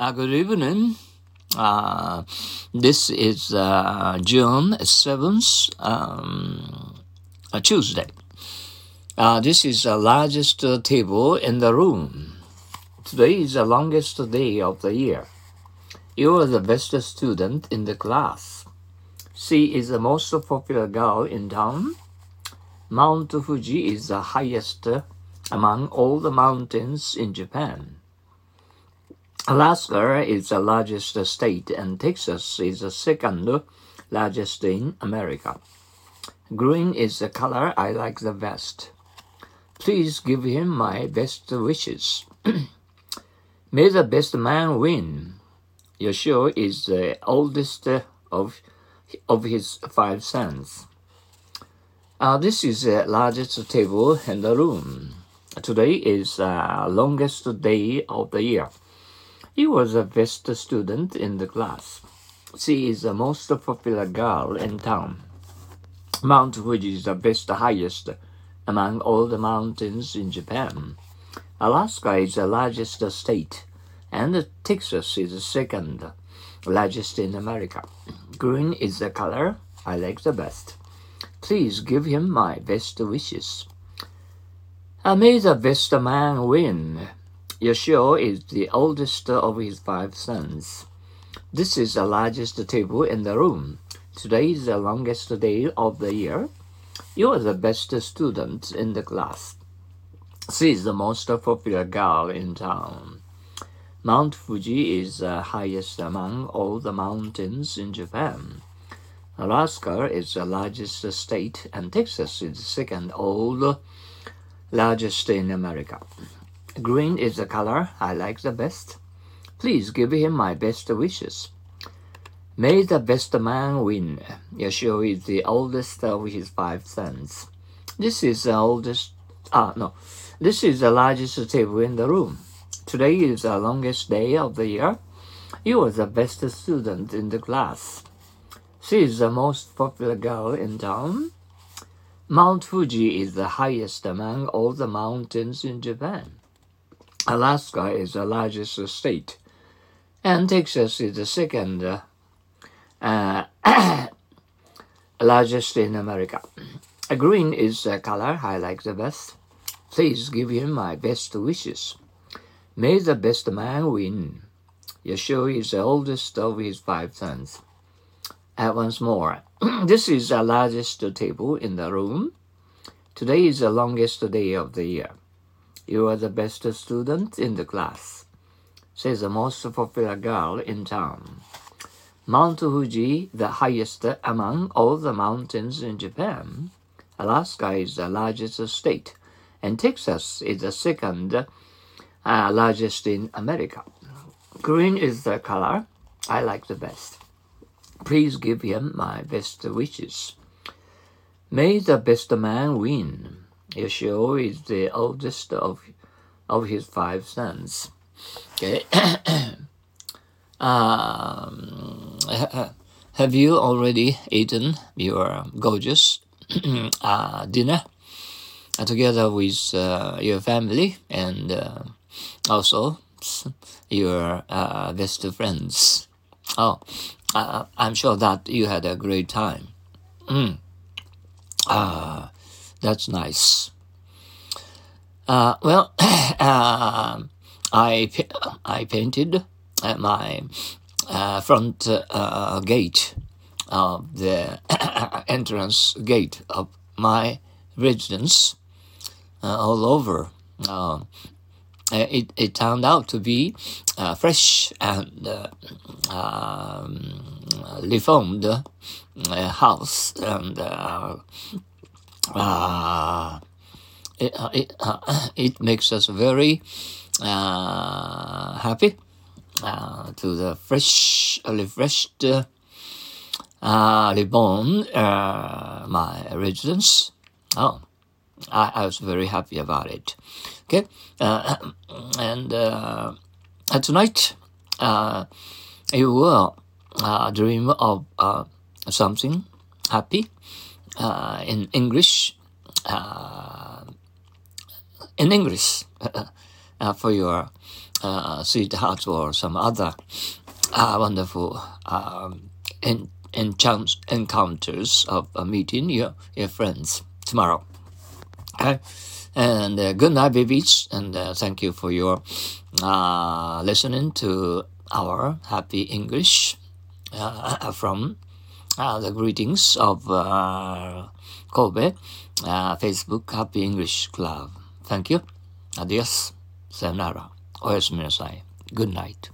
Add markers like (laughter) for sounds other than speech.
Uh, good evening. Uh, this is uh, June 7th, um, a Tuesday. Uh, this is the largest table in the room. Today is the longest day of the year. You are the best student in the class. She is the most popular girl in town. Mount Fuji is the highest among all the mountains in Japan. Alaska is the largest state and Texas is the second largest in America. Green is the color I like the best. Please give him my best wishes. (clears throat) May the best man win. Yoshio is the oldest of, of his five sons. Uh, this is the largest table in the room. Today is the uh, longest day of the year. He was the best student in the class. She is the most popular girl in town. Mount Fuji is the best highest among all the mountains in Japan. Alaska is the largest state, and Texas is the second largest in America. Green is the color I like the best. Please give him my best wishes. I may the best man win. Yoshio is the oldest of his five sons. This is the largest table in the room. Today is the longest day of the year. You are the best student in the class. She is the most popular girl in town. Mount Fuji is the highest among all the mountains in Japan. Alaska is the largest state, and Texas is the second old largest in America. Green is the color I like the best. Please give him my best wishes. May the best man win. Yoshio is the oldest of his five sons. This is the oldest, ah, no, this is the largest table in the room. Today is the longest day of the year. You are the best student in the class. She is the most popular girl in town. Mount Fuji is the highest among all the mountains in Japan. Alaska is the largest state, and Texas is the second uh, (clears throat) largest in America. green is the color I like the best. Please give him my best wishes. May the best man win. Yoshio is the oldest of his five sons. And once more, (clears throat) this is the largest table in the room. Today is the longest day of the year. You are the best student in the class, says the most popular girl in town. Mount Fuji, the highest among all the mountains in Japan. Alaska is the largest state, and Texas is the second uh, largest in America. Green is the color I like the best. Please give him my best wishes. May the best man win. Yoshio is the oldest of of his five sons. Okay. (coughs) um, (coughs) have you already eaten your gorgeous (coughs) uh, dinner uh, together with uh, your family and uh, also your uh, best friends? Oh, I'm sure that you had a great time. Mm. That's nice. Uh, well, (clears throat) uh, I I painted my uh, front uh, gate of the (clears throat) entrance gate of my residence uh, all over. Uh, it, it turned out to be fresh and um, reformed house and uh, it, uh, it, uh, it makes us very uh, happy uh, to the fresh, refreshed, uh, reborn my residence. Oh, I, I, was very happy about it. Okay, and tonight you will dream of something happy uh, in English, uh, in English (laughs) uh, for your uh, sweethearts or some other uh, wonderful um, en- enchant- encounters of meeting your, your friends tomorrow. Okay? And good night, babies. And thank you for your listening to our happy English from uh, the greetings of uh, Kobe uh, Facebook Happy English Club. Thank you. Adios. Sayonara. Oyasumi nasai. Good night.